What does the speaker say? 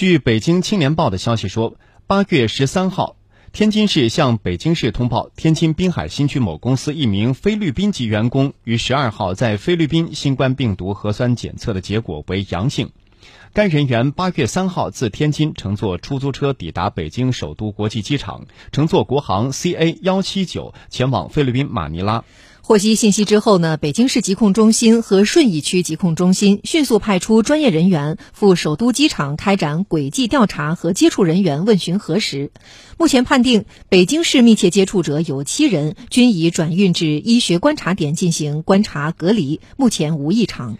据北京青年报的消息说，八月十三号，天津市向北京市通报，天津滨海新区某公司一名菲律宾籍员工于十二号在菲律宾新冠病毒核酸检测的结果为阳性。该人员八月三号自天津乘坐出租车抵达北京首都国际机场，乘坐国航 CA 幺七九前往菲律宾马尼拉。获悉信息之后呢，北京市疾控中心和顺义区疾控中心迅速派出专业人员赴首都机场开展轨迹调查和接触人员问询核实。目前判定北京市密切接触者有七人，均已转运至医学观察点进行观察隔离，目前无异常。